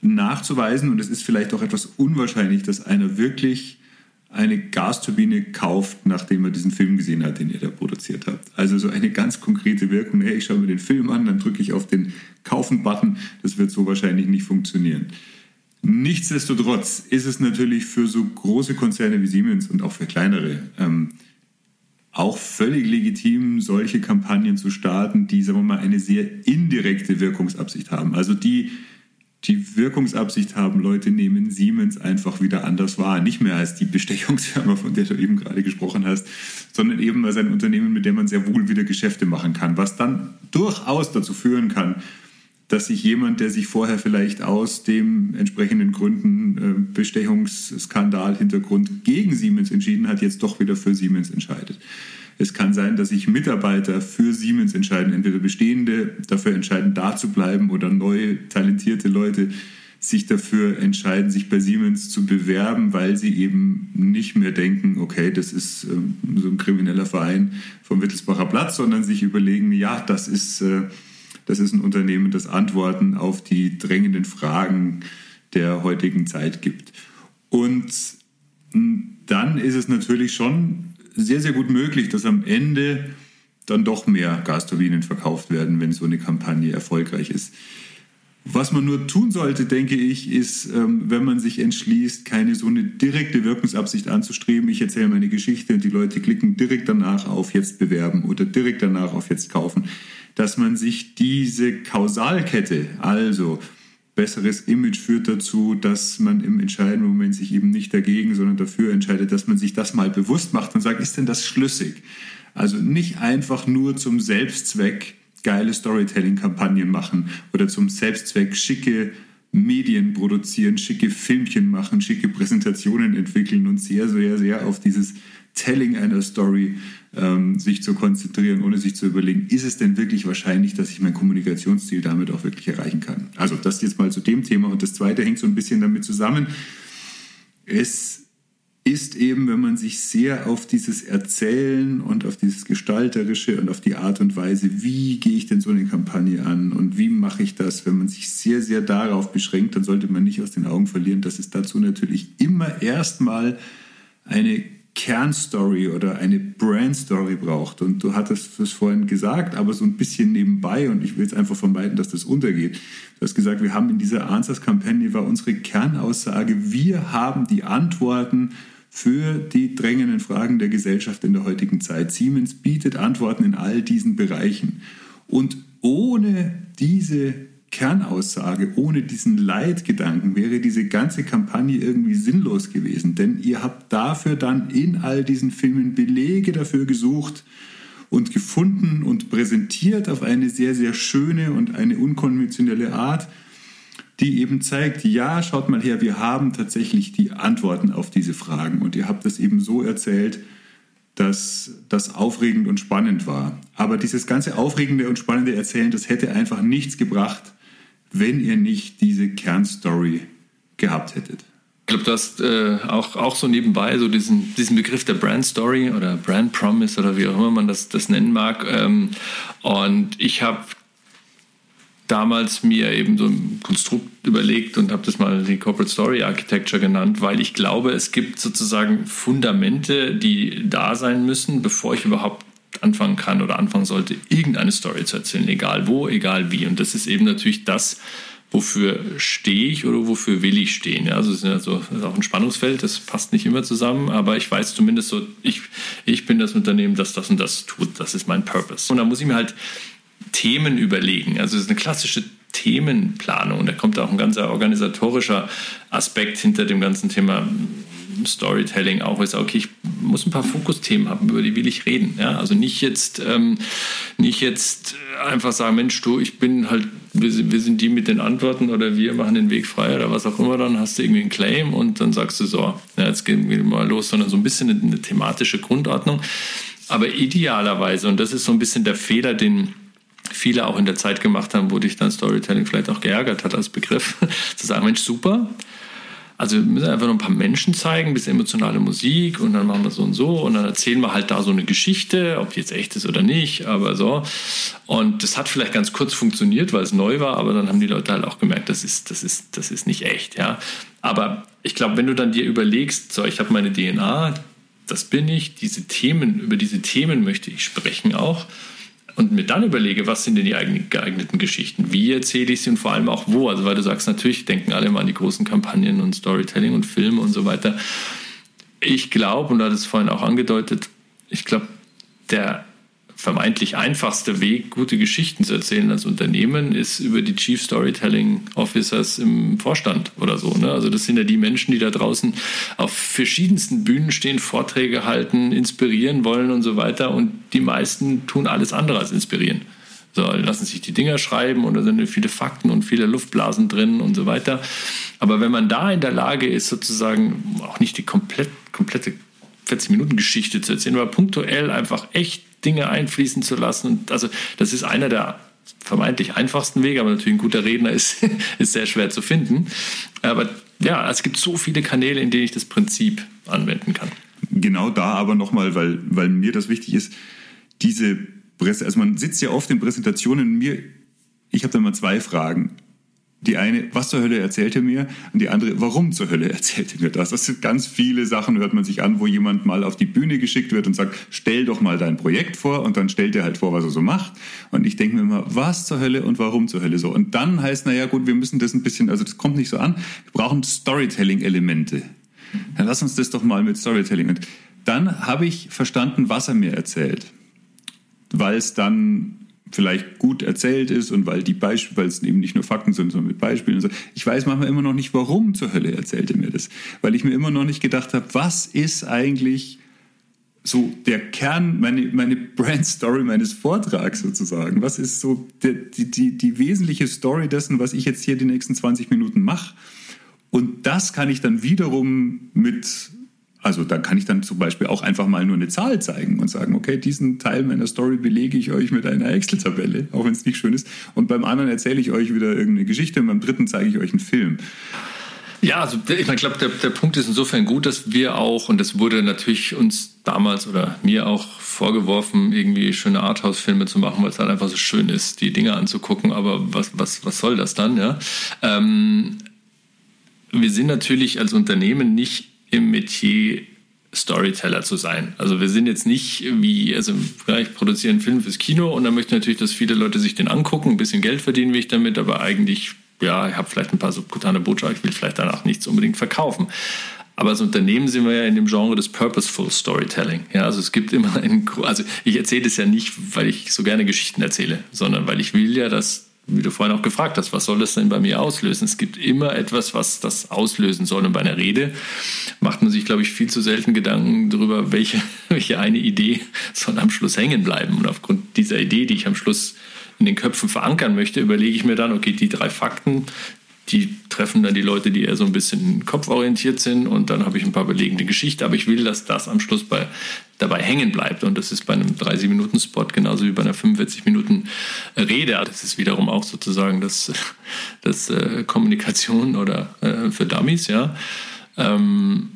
S2: nachzuweisen und es ist vielleicht auch etwas unwahrscheinlich, dass einer wirklich eine Gasturbine kauft, nachdem er diesen Film gesehen hat, den ihr da produziert habt. Also so eine ganz konkrete Wirkung, hey, ich schaue mir den Film an, dann drücke ich auf den Kaufen-Button, das wird so wahrscheinlich nicht funktionieren. Nichtsdestotrotz ist es natürlich für so große Konzerne wie Siemens und auch für kleinere ähm, auch völlig legitim, solche Kampagnen zu starten, die, sagen wir mal, eine sehr indirekte Wirkungsabsicht haben. Also die die Wirkungsabsicht haben, Leute nehmen Siemens einfach wieder anders wahr. Nicht mehr als die Bestechungsfirma, von der du eben gerade gesprochen hast, sondern eben als ein Unternehmen, mit dem man sehr wohl wieder Geschäfte machen kann, was dann durchaus dazu führen kann, dass sich jemand, der sich vorher vielleicht aus dem entsprechenden Gründen äh, Bestechungsskandal Hintergrund gegen Siemens entschieden hat, jetzt doch wieder für Siemens entscheidet. Es kann sein, dass sich Mitarbeiter für Siemens entscheiden, entweder bestehende dafür entscheiden, da zu bleiben oder neue, talentierte Leute sich dafür entscheiden, sich bei Siemens zu bewerben, weil sie eben nicht mehr denken, okay, das ist ähm, so ein krimineller Verein vom Wittelsbacher Platz, sondern sich überlegen, ja, das ist, äh, das ist ein Unternehmen, das Antworten auf die drängenden Fragen der heutigen Zeit gibt. Und hm, dann ist es natürlich schon sehr, sehr gut möglich, dass am Ende dann doch mehr Gasturbinen verkauft werden, wenn so eine Kampagne erfolgreich ist. Was man nur tun sollte, denke ich, ist, ähm, wenn man sich entschließt, keine so eine direkte Wirkungsabsicht anzustreben. Ich erzähle meine Geschichte und die Leute klicken direkt danach auf jetzt bewerben oder direkt danach auf jetzt kaufen, dass man sich diese Kausalkette, also besseres Image führt dazu, dass man im entscheidenden Moment sich eben nicht dagegen, sondern dafür entscheidet, dass man sich das mal bewusst macht und sagt, ist denn das schlüssig? Also nicht einfach nur zum Selbstzweck geile Storytelling-Kampagnen machen oder zum Selbstzweck schicke Medien produzieren, schicke Filmchen machen, schicke Präsentationen entwickeln und sehr, sehr, sehr auf dieses Telling einer Story ähm, sich zu konzentrieren, ohne sich zu überlegen, ist es denn wirklich wahrscheinlich, dass ich mein Kommunikationsziel damit auch wirklich erreichen kann? Also das jetzt mal zu dem Thema. Und das Zweite hängt so ein bisschen damit zusammen. Es ist eben, wenn man sich sehr auf dieses Erzählen und auf dieses Gestalterische und auf die Art und Weise, wie gehe ich denn so eine Kampagne an und wie mache ich das, wenn man sich sehr, sehr darauf beschränkt, dann sollte man nicht aus den Augen verlieren, dass es dazu natürlich immer erstmal eine Kernstory oder eine Brandstory braucht. Und du hattest es vorhin gesagt, aber so ein bisschen nebenbei und ich will jetzt einfach vermeiden, dass das untergeht. Du hast gesagt, wir haben in dieser Answers-Kampagne war unsere Kernaussage, wir haben die Antworten für die drängenden Fragen der Gesellschaft in der heutigen Zeit. Siemens bietet Antworten in all diesen Bereichen. Und ohne diese Kernaussage, ohne diesen Leitgedanken wäre diese ganze Kampagne irgendwie sinnlos gewesen. Denn ihr habt dafür dann in all diesen Filmen Belege dafür gesucht und gefunden und präsentiert auf eine sehr, sehr schöne und eine unkonventionelle Art, die eben zeigt, ja, schaut mal her, wir haben tatsächlich die Antworten auf diese Fragen. Und ihr habt das eben so erzählt, dass das aufregend und spannend war. Aber dieses ganze aufregende und spannende Erzählen, das hätte einfach nichts gebracht, wenn ihr nicht diese Kernstory gehabt hättet.
S3: Ich glaube, du hast äh, auch, auch so nebenbei so diesen, diesen Begriff der Brand Story oder Brand Promise oder wie auch immer man das, das nennen mag. Ähm, und ich habe damals mir eben so ein Konstrukt überlegt und habe das mal die Corporate Story Architecture genannt, weil ich glaube, es gibt sozusagen Fundamente, die da sein müssen, bevor ich überhaupt anfangen kann oder anfangen sollte, irgendeine Story zu erzählen, egal wo, egal wie. Und das ist eben natürlich das, wofür stehe ich oder wofür will ich stehen. Ja, also es ist, ja ist auch ein Spannungsfeld, das passt nicht immer zusammen, aber ich weiß zumindest so, ich, ich bin das Unternehmen, das das und das tut, das ist mein Purpose. Und da muss ich mir halt Themen überlegen. Also es ist eine klassische Themenplanung. Da kommt auch ein ganzer organisatorischer Aspekt hinter dem ganzen Thema Storytelling auch ist, okay, ich muss ein paar Fokusthemen haben, über die will ich reden. Ja? Also nicht jetzt, ähm, nicht jetzt einfach sagen, Mensch, du, ich bin halt, wir sind, wir sind die mit den Antworten oder wir machen den Weg frei oder was auch immer, dann hast du irgendwie einen Claim und dann sagst du so, ja, jetzt gehen wir mal los, sondern so ein bisschen eine, eine thematische Grundordnung. Aber idealerweise, und das ist so ein bisschen der Fehler, den viele auch in der Zeit gemacht haben, wo dich dann Storytelling vielleicht auch geärgert hat als Begriff, zu sagen, Mensch, super, also wir müssen einfach nur ein paar Menschen zeigen, ein bisschen emotionale Musik und dann machen wir so und so und dann erzählen wir halt da so eine Geschichte, ob die jetzt echt ist oder nicht, aber so. Und das hat vielleicht ganz kurz funktioniert, weil es neu war, aber dann haben die Leute halt auch gemerkt, das ist, das ist, das ist nicht echt, ja. Aber ich glaube, wenn du dann dir überlegst, so, ich habe meine DNA, das bin ich, diese Themen, über diese Themen möchte ich sprechen auch und mir dann überlege, was sind denn die geeigneten Geschichten, wie erzähle ich sie und vor allem auch wo. Also weil du sagst, natürlich denken alle mal an die großen Kampagnen und Storytelling und Filme und so weiter. Ich glaube, und du hattest es vorhin auch angedeutet, ich glaube, der vermeintlich einfachste Weg, gute Geschichten zu erzählen als Unternehmen, ist über die Chief Storytelling Officers im Vorstand oder so. Ne? Also das sind ja die Menschen, die da draußen auf verschiedensten Bühnen stehen, Vorträge halten, inspirieren wollen und so weiter. Und die meisten tun alles andere als inspirieren. So, lassen sich die Dinger schreiben und da sind viele Fakten und viele Luftblasen drin und so weiter. Aber wenn man da in der Lage ist, sozusagen auch nicht die komplett, komplette 40-Minuten-Geschichte zu erzählen, aber punktuell einfach echt Dinge einfließen zu lassen. Und also das ist einer der vermeintlich einfachsten Wege, aber natürlich ein guter Redner ist, ist sehr schwer zu finden. Aber ja, es gibt so viele Kanäle, in denen ich das Prinzip anwenden kann.
S2: Genau da aber nochmal, weil, weil mir das wichtig ist, diese Presse, also man sitzt ja oft in Präsentationen, mir, ich habe da mal zwei Fragen die eine, was zur Hölle erzählt er mir? Und die andere, warum zur Hölle erzählt er mir das? Das sind ganz viele Sachen, hört man sich an, wo jemand mal auf die Bühne geschickt wird und sagt, stell doch mal dein Projekt vor und dann stellt er halt vor, was er so macht. Und ich denke mir immer, was zur Hölle und warum zur Hölle so? Und dann heißt, naja gut, wir müssen das ein bisschen, also das kommt nicht so an, wir brauchen Storytelling-Elemente. Dann lass uns das doch mal mit Storytelling. Und dann habe ich verstanden, was er mir erzählt. Weil es dann vielleicht gut erzählt ist und weil die Beispiele, weil es eben nicht nur Fakten sind, sondern mit Beispielen so. Ich weiß manchmal immer noch nicht, warum zur Hölle erzählt er mir das. Weil ich mir immer noch nicht gedacht habe, was ist eigentlich so der Kern, meine, meine Brand Story meines Vortrags sozusagen? Was ist so die, die, die wesentliche Story dessen, was ich jetzt hier die nächsten 20 Minuten mache? Und das kann ich dann wiederum mit also da kann ich dann zum Beispiel auch einfach mal nur eine Zahl zeigen und sagen, okay, diesen Teil meiner Story belege ich euch mit einer Excel-Tabelle, auch wenn es nicht schön ist. Und beim anderen erzähle ich euch wieder irgendeine Geschichte und beim dritten zeige ich euch einen Film.
S3: Ja, also ich glaube, der, der Punkt ist insofern gut, dass wir auch, und das wurde natürlich uns damals oder mir auch vorgeworfen, irgendwie schöne Arthouse-Filme zu machen, weil es halt einfach so schön ist, die Dinge anzugucken, aber was, was, was soll das dann? Ja? Ähm, wir sind natürlich als Unternehmen nicht im Metier Storyteller zu sein. Also wir sind jetzt nicht wie, also ich produziere einen Film fürs Kino und dann möchte ich natürlich, dass viele Leute sich den angucken, ein bisschen Geld verdienen will ich damit, aber eigentlich, ja, ich habe vielleicht ein paar subkutane Botschaften, ich will vielleicht danach nichts unbedingt verkaufen. Aber als Unternehmen sind wir ja in dem Genre des Purposeful Storytelling. Ja, also es gibt immer einen, also ich erzähle das ja nicht, weil ich so gerne Geschichten erzähle, sondern weil ich will ja, dass wie du vorhin auch gefragt hast, was soll das denn bei mir auslösen? Es gibt immer etwas, was das auslösen soll. Und bei einer Rede macht man sich, glaube ich, viel zu selten Gedanken darüber, welche, welche eine Idee soll am Schluss hängen bleiben. Und aufgrund dieser Idee, die ich am Schluss in den Köpfen verankern möchte, überlege ich mir dann, okay, die drei Fakten, die treffen dann die Leute, die eher so ein bisschen kopforientiert sind und dann habe ich ein paar belegende Geschichten, aber ich will, dass das am Schluss bei, dabei hängen bleibt und das ist bei einem 30-Minuten-Spot genauso wie bei einer 45-Minuten-Rede. Das ist wiederum auch sozusagen das, das äh, Kommunikation oder äh, für Dummies, ja. Ähm,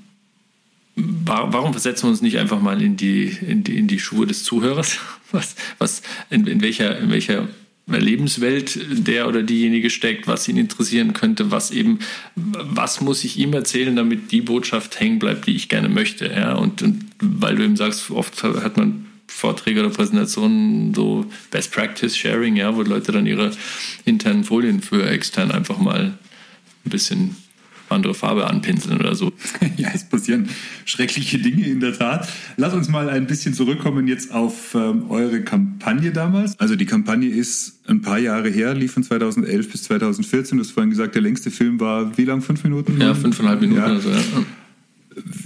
S3: warum versetzen wir uns nicht einfach mal in die, in die, in die Schuhe des Zuhörers? Was, was, in, in welcher, in welcher Lebenswelt der oder diejenige steckt, was ihn interessieren könnte, was eben, was muss ich ihm erzählen, damit die Botschaft hängen bleibt, die ich gerne möchte. Ja? Und, und weil du eben sagst, oft hat man Vorträge oder Präsentationen, so Best Practice Sharing, ja, wo Leute dann ihre internen Folien für extern einfach mal ein bisschen andere Farbe anpinseln oder so.
S2: ja, es passieren schreckliche Dinge in der Tat. Lass uns mal ein bisschen zurückkommen jetzt auf ähm, eure Kampagne damals. Also die Kampagne ist ein paar Jahre her, lief von 2011 bis 2014. Du hast vorhin gesagt, der längste Film war wie lang? Fünf Minuten?
S3: Ja, fünfeinhalb Minuten ja. oder so, ja.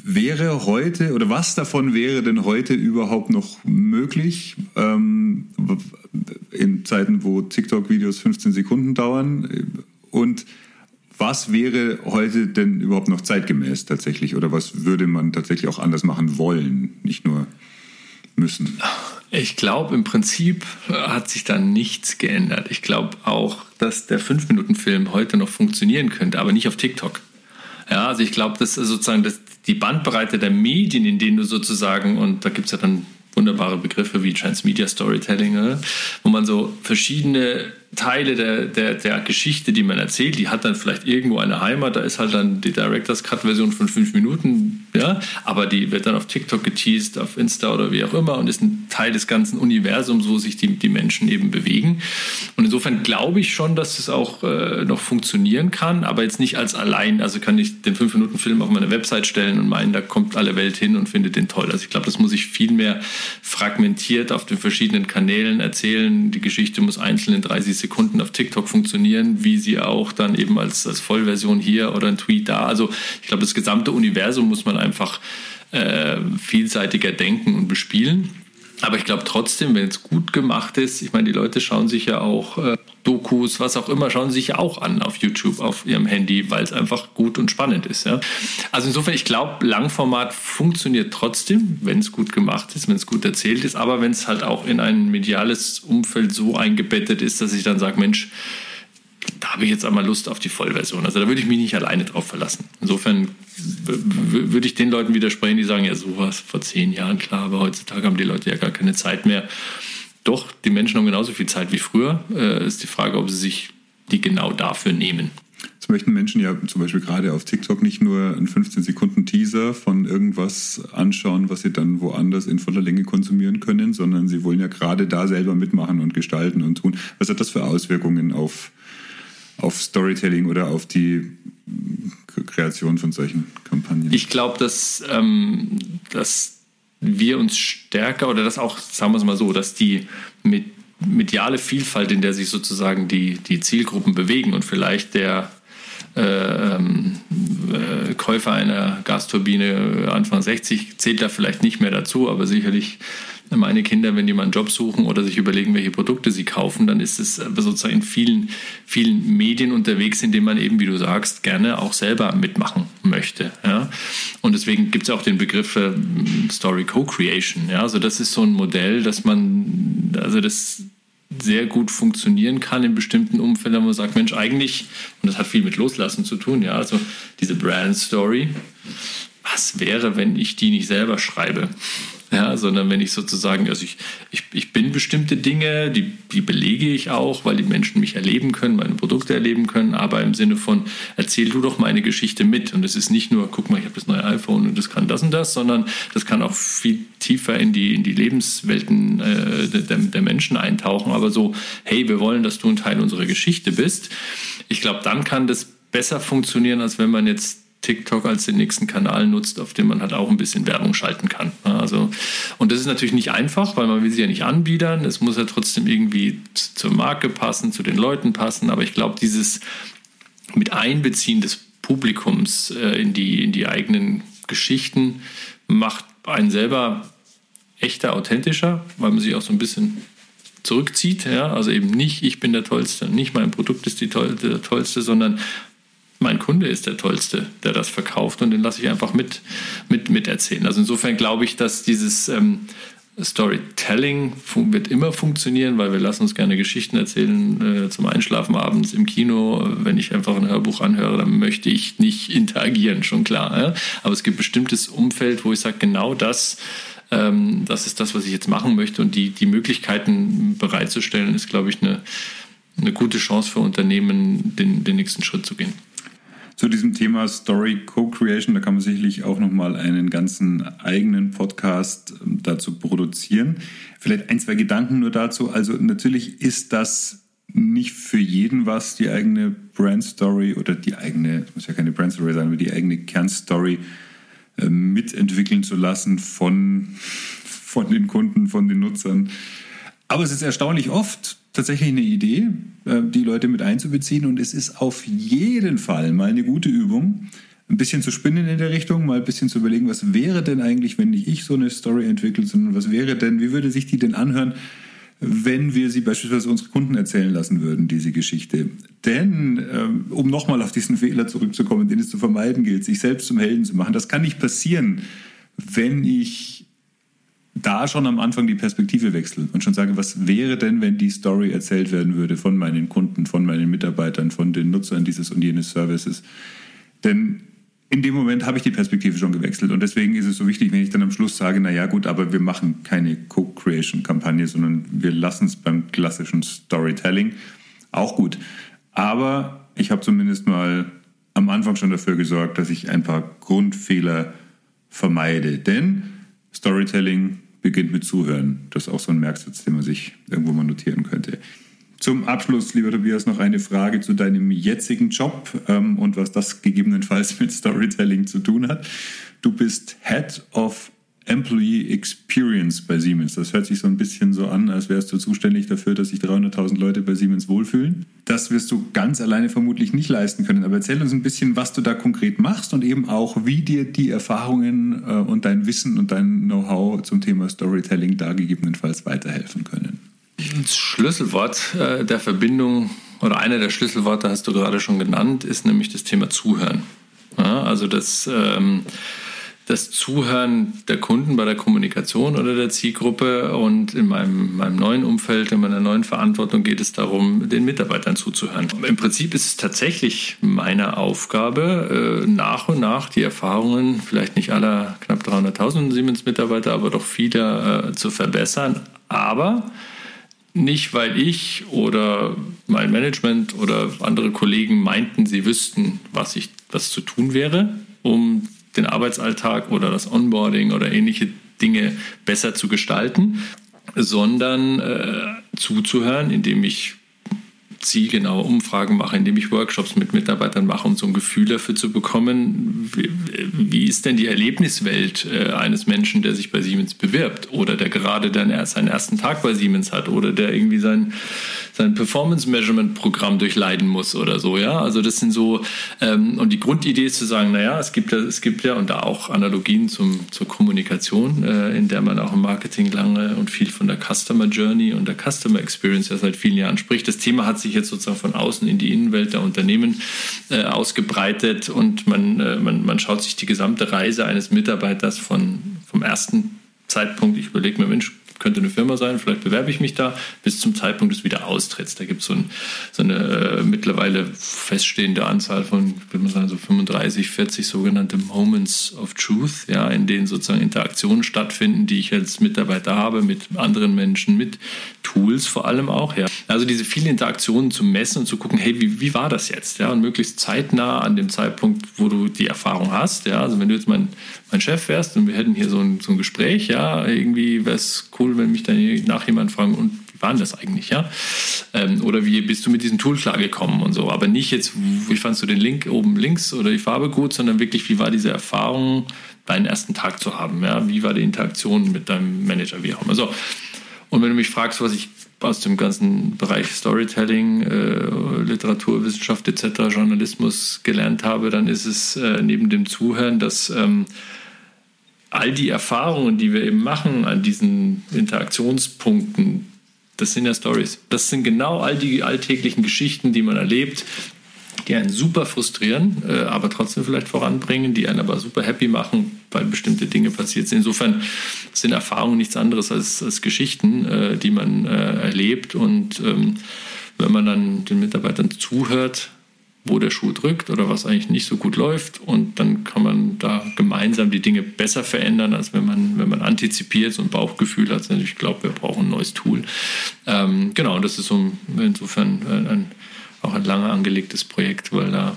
S2: Wäre heute oder was davon wäre denn heute überhaupt noch möglich ähm, in Zeiten, wo TikTok-Videos 15 Sekunden dauern? Und was wäre heute denn überhaupt noch zeitgemäß tatsächlich? Oder was würde man tatsächlich auch anders machen wollen, nicht nur müssen?
S3: Ich glaube, im Prinzip hat sich da nichts geändert. Ich glaube auch, dass der 5-Minuten-Film heute noch funktionieren könnte, aber nicht auf TikTok. Ja, also ich glaube, dass sozusagen dass die Bandbreite der Medien, in denen du sozusagen, und da gibt es ja dann wunderbare Begriffe wie Transmedia Storytelling, ne? wo man so verschiedene Teile der, der, der Geschichte, die man erzählt, die hat dann vielleicht irgendwo eine Heimat, da ist halt dann die Director's Cut-Version von fünf Minuten, ja, aber die wird dann auf TikTok geteased, auf Insta oder wie auch immer und ist ein Teil des ganzen Universums, wo sich die, die Menschen eben bewegen. Und insofern glaube ich schon, dass es auch äh, noch funktionieren kann, aber jetzt nicht als allein, also kann ich den fünf Minuten Film auf meine Website stellen und meinen, da kommt alle Welt hin und findet den toll. Also ich glaube, das muss ich viel mehr fragmentiert auf den verschiedenen Kanälen erzählen. Die Geschichte muss einzeln in 30 Sekunden auf TikTok funktionieren, wie sie auch dann eben als, als Vollversion hier oder ein Tweet da. Also ich glaube, das gesamte Universum muss man einfach äh, vielseitiger denken und bespielen. Aber ich glaube trotzdem, wenn es gut gemacht ist, ich meine, die Leute schauen sich ja auch äh, Dokus, was auch immer, schauen sich ja auch an auf YouTube, auf ihrem Handy, weil es einfach gut und spannend ist. Ja? Also insofern, ich glaube, Langformat funktioniert trotzdem, wenn es gut gemacht ist, wenn es gut erzählt ist, aber wenn es halt auch in ein mediales Umfeld so eingebettet ist, dass ich dann sage, Mensch, da habe ich jetzt einmal Lust auf die Vollversion. Also da würde ich mich nicht alleine drauf verlassen. Insofern würde ich den Leuten widersprechen, die sagen, ja, sowas vor zehn Jahren, klar, aber heutzutage haben die Leute ja gar keine Zeit mehr. Doch, die Menschen haben genauso viel Zeit wie früher. Äh, ist die Frage, ob sie sich die genau dafür nehmen.
S2: Das möchten Menschen ja zum Beispiel gerade auf TikTok nicht nur einen 15 Sekunden Teaser von irgendwas anschauen, was sie dann woanders in voller Länge konsumieren können, sondern sie wollen ja gerade da selber mitmachen und gestalten und tun. Was hat das für Auswirkungen auf auf Storytelling oder auf die Kreation von solchen Kampagnen?
S3: Ich glaube, dass, ähm, dass wir uns stärker oder dass auch, sagen wir es mal so, dass die mit mediale Vielfalt, in der sich sozusagen die, die Zielgruppen bewegen und vielleicht der äh, ähm, äh, Käufer einer Gasturbine Anfang 60 zählt da vielleicht nicht mehr dazu, aber sicherlich meine Kinder, wenn die mal einen Job suchen oder sich überlegen, welche Produkte sie kaufen, dann ist es sozusagen in vielen, vielen Medien unterwegs, in denen man eben, wie du sagst, gerne auch selber mitmachen möchte. Ja? Und deswegen gibt es auch den Begriff äh, Story Co-Creation. Ja? Also das ist so ein Modell, dass man, also das sehr gut funktionieren kann in bestimmten Umfeldern, wo man sagt, Mensch, eigentlich, und das hat viel mit Loslassen zu tun, ja, also diese Brand Story, was wäre, wenn ich die nicht selber schreibe? ja, sondern wenn ich sozusagen, also ich, ich, ich bin bestimmte Dinge, die, die belege ich auch, weil die Menschen mich erleben können, meine Produkte erleben können, aber im Sinne von, erzähl du doch meine Geschichte mit. Und es ist nicht nur, guck mal, ich habe das neue iPhone und das kann das und das, sondern das kann auch viel tiefer in die, in die Lebenswelten äh, der, der Menschen eintauchen. Aber so, hey, wir wollen, dass du ein Teil unserer Geschichte bist. Ich glaube, dann kann das besser funktionieren, als wenn man jetzt TikTok als den nächsten Kanal nutzt, auf dem man halt auch ein bisschen Werbung schalten kann. Also, und das ist natürlich nicht einfach, weil man will sie ja nicht anbiedern. Es muss ja trotzdem irgendwie zur Marke passen, zu den Leuten passen. Aber ich glaube, dieses mit Einbeziehen des Publikums äh, in, die, in die eigenen Geschichten macht einen selber echter, authentischer, weil man sich auch so ein bisschen zurückzieht. Ja? Also eben nicht, ich bin der Tollste, nicht mein Produkt ist die toll, der Tollste, sondern mein Kunde ist der Tollste, der das verkauft und den lasse ich einfach mit, mit, mit erzählen. Also insofern glaube ich, dass dieses ähm, Storytelling wird immer funktionieren, weil wir lassen uns gerne Geschichten erzählen äh, zum Einschlafen abends im Kino. Wenn ich einfach ein Hörbuch anhöre, dann möchte ich nicht interagieren, schon klar. Ja? Aber es gibt bestimmtes Umfeld, wo ich sage, genau das, ähm, das ist das, was ich jetzt machen möchte. Und die, die Möglichkeiten bereitzustellen, ist, glaube ich, eine, eine gute Chance für Unternehmen, den, den nächsten Schritt zu gehen.
S2: Zu diesem Thema Story Co-Creation. Da kann man sicherlich auch nochmal einen ganzen eigenen Podcast ähm, dazu produzieren. Vielleicht ein, zwei Gedanken nur dazu. Also natürlich ist das nicht für jeden was, die eigene Brand Story oder die eigene, muss ja keine Brand Story sein, aber die eigene Kernstory äh, mitentwickeln zu lassen von, von den Kunden, von den Nutzern. Aber es ist erstaunlich oft tatsächlich eine Idee, äh, die Leute mit einzubeziehen. Und es ist auf jeden Fall mal eine gute Übung, ein bisschen zu spinnen in der Richtung, mal ein bisschen zu überlegen, was wäre denn eigentlich, wenn nicht ich so eine Story entwickle, sondern was wäre denn, wie würde sich die denn anhören, wenn wir sie beispielsweise unsere Kunden erzählen lassen würden, diese Geschichte. Denn, ähm, um nochmal auf diesen Fehler zurückzukommen, den es zu vermeiden gilt, sich selbst zum Helden zu machen, das kann nicht passieren, wenn ich da schon am Anfang die Perspektive wechsle und schon sage, was wäre denn, wenn die Story erzählt werden würde von meinen Kunden, von meinen Mitarbeitern, von den Nutzern dieses und jenes Services. Denn in dem Moment habe ich die Perspektive schon gewechselt und deswegen ist es so wichtig, wenn ich dann am Schluss sage, na ja gut, aber wir machen keine Co-Creation-Kampagne, sondern wir lassen es beim klassischen Storytelling. Auch gut. Aber ich habe zumindest mal am Anfang schon dafür gesorgt, dass ich ein paar Grundfehler vermeide. Denn Storytelling beginnt mit Zuhören. Das ist auch so ein Merksatz, den man sich irgendwo mal notieren könnte. Zum Abschluss, lieber Tobias, noch eine Frage zu deinem jetzigen Job ähm, und was das gegebenenfalls mit Storytelling zu tun hat. Du bist Head of Employee Experience bei Siemens. Das hört sich so ein bisschen so an, als wärst du zuständig dafür, dass sich 300.000 Leute bei Siemens wohlfühlen. Das wirst du ganz alleine vermutlich nicht leisten können. Aber erzähl uns ein bisschen, was du da konkret machst und eben auch, wie dir die Erfahrungen äh, und dein Wissen und dein Know-how zum Thema Storytelling da gegebenenfalls weiterhelfen können.
S3: Das Schlüsselwort äh, der Verbindung oder einer der Schlüsselworte hast du gerade schon genannt, ist nämlich das Thema Zuhören. Ja, also das ähm, das Zuhören der Kunden bei der Kommunikation oder der Zielgruppe. Und in meinem, meinem neuen Umfeld, in meiner neuen Verantwortung geht es darum, den Mitarbeitern zuzuhören. Im Prinzip ist es tatsächlich meine Aufgabe, äh, nach und nach die Erfahrungen, vielleicht nicht aller knapp 300.000 Siemens-Mitarbeiter, aber doch viele äh, zu verbessern. Aber nicht, weil ich oder mein Management oder andere Kollegen meinten, sie wüssten, was, ich, was zu tun wäre, um den Arbeitsalltag oder das Onboarding oder ähnliche Dinge besser zu gestalten, sondern äh, zuzuhören, indem ich zielgenaue Umfragen mache, indem ich Workshops mit Mitarbeitern mache, um so ein Gefühl dafür zu bekommen, wie, wie ist denn die Erlebniswelt äh, eines Menschen, der sich bei Siemens bewirbt oder der gerade dann erst seinen ersten Tag bei Siemens hat oder der irgendwie sein, sein Performance-Measurement-Programm durchleiden muss oder so, ja. Also das sind so, ähm, und die Grundidee ist zu sagen, naja, es gibt ja, es gibt ja, und da auch Analogien zum, zur Kommunikation, äh, in der man auch im Marketing lange und viel von der Customer Journey und der Customer Experience ja seit vielen Jahren spricht. Das Thema hat sich sich jetzt sozusagen von außen in die Innenwelt der Unternehmen äh, ausgebreitet und man, äh, man, man schaut sich die gesamte Reise eines Mitarbeiters von, vom ersten Zeitpunkt, ich überlege mir, Mensch, könnte eine Firma sein, vielleicht bewerbe ich mich da, bis zum Zeitpunkt des Wiederaustritts. Da gibt so es so eine äh, mittlerweile feststehende Anzahl von, würde man sagen, so 35, 40 sogenannte Moments of Truth, ja, in denen sozusagen Interaktionen stattfinden, die ich als Mitarbeiter habe mit anderen Menschen, mit Tools vor allem auch, ja. Also diese vielen Interaktionen zu messen und zu gucken, hey, wie, wie war das jetzt, ja, und möglichst zeitnah an dem Zeitpunkt, wo du die Erfahrung hast, ja, also wenn du jetzt mein, mein Chef wärst und wir hätten hier so ein, so ein Gespräch, ja, irgendwie wäre es cool, wenn mich dann nach jemand fragen, und wie war denn das eigentlich, ja? Ähm, oder wie bist du mit diesem Tool klargekommen und so. Aber nicht jetzt, wie fandst du den Link oben links oder die Farbe gut, sondern wirklich, wie war diese Erfahrung, deinen ersten Tag zu haben, ja? Wie war die Interaktion mit deinem Manager, wie auch immer. So. Und wenn du mich fragst, was ich aus dem ganzen Bereich Storytelling, äh, Literaturwissenschaft etc., Journalismus gelernt habe, dann ist es äh, neben dem Zuhören, dass ähm, all die Erfahrungen, die wir eben machen an diesen Interaktionspunkten, das sind ja Stories. Das sind genau all die alltäglichen Geschichten, die man erlebt, die einen super frustrieren, äh, aber trotzdem vielleicht voranbringen, die einen aber super happy machen, weil bestimmte Dinge passiert sind. Insofern sind Erfahrungen nichts anderes als, als Geschichten, äh, die man äh, erlebt. Und ähm, wenn man dann den Mitarbeitern zuhört, wo der Schuh drückt oder was eigentlich nicht so gut läuft. Und dann kann man da gemeinsam die Dinge besser verändern, als wenn man, wenn man antizipiert, so ein Bauchgefühl hat. Also ich glaube, wir brauchen ein neues Tool. Ähm, genau, das ist so insofern ein, auch ein lange angelegtes Projekt, weil da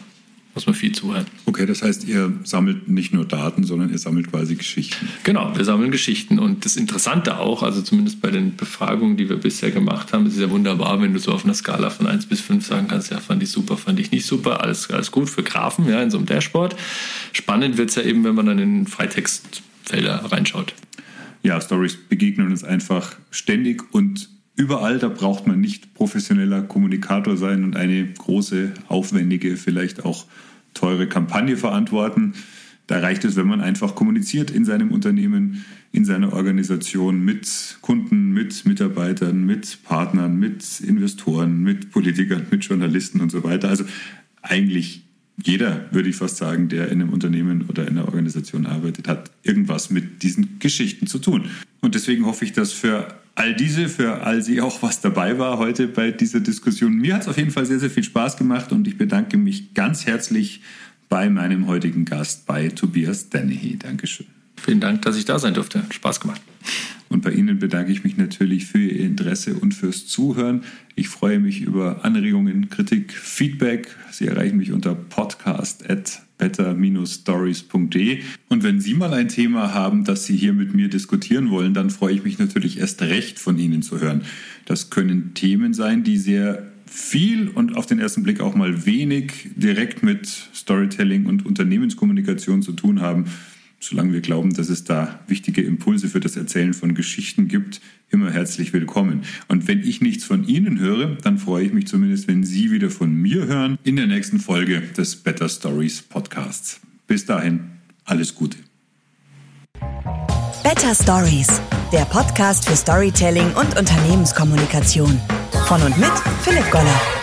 S3: muss man viel zuhören.
S2: Okay, das heißt, ihr sammelt nicht nur Daten, sondern ihr sammelt quasi Geschichten.
S3: Genau, wir sammeln Geschichten. Und das Interessante auch, also zumindest bei den Befragungen, die wir bisher gemacht haben, ist ja wunderbar, wenn du so auf einer Skala von 1 bis 5 sagen kannst, ja, fand ich super, fand ich nicht super, alles, alles gut für Graphen, ja, in so einem Dashboard. Spannend wird es ja eben, wenn man dann in Freitextfelder reinschaut.
S2: Ja, Stories begegnen uns einfach ständig und überall, da braucht man nicht professioneller Kommunikator sein und eine große, aufwendige, vielleicht auch teure Kampagne verantworten. Da reicht es, wenn man einfach kommuniziert in seinem Unternehmen, in seiner Organisation mit Kunden, mit Mitarbeitern, mit Partnern, mit Investoren, mit Politikern, mit Journalisten und so weiter. Also eigentlich jeder, würde ich fast sagen, der in einem Unternehmen oder in einer Organisation arbeitet, hat irgendwas mit diesen Geschichten zu tun. Und deswegen hoffe ich, dass für all diese, für all sie auch was dabei war heute bei dieser Diskussion. Mir hat es auf jeden Fall sehr, sehr viel Spaß gemacht und ich bedanke mich ganz herzlich bei meinem heutigen Gast, bei Tobias Dennehy. Dankeschön.
S3: Vielen Dank, dass ich da sein durfte. Spaß gemacht.
S2: Und bei Ihnen bedanke ich mich natürlich für Ihr Interesse und fürs Zuhören. Ich freue mich über Anregungen, Kritik, Feedback. Sie erreichen mich unter podcast.better-stories.de. Und wenn Sie mal ein Thema haben, das Sie hier mit mir diskutieren wollen, dann freue ich mich natürlich erst recht von Ihnen zu hören. Das können Themen sein, die sehr viel und auf den ersten Blick auch mal wenig direkt mit Storytelling und Unternehmenskommunikation zu tun haben solange wir glauben, dass es da wichtige Impulse für das Erzählen von Geschichten gibt, immer herzlich willkommen. Und wenn ich nichts von Ihnen höre, dann freue ich mich zumindest, wenn Sie wieder von mir hören in der nächsten Folge des Better Stories Podcasts. Bis dahin, alles Gute.
S1: Better Stories, der Podcast für Storytelling und Unternehmenskommunikation. Von und mit Philipp Goller.